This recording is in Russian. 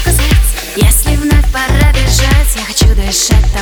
сказать. Если вновь пора бежать Я хочу дышать.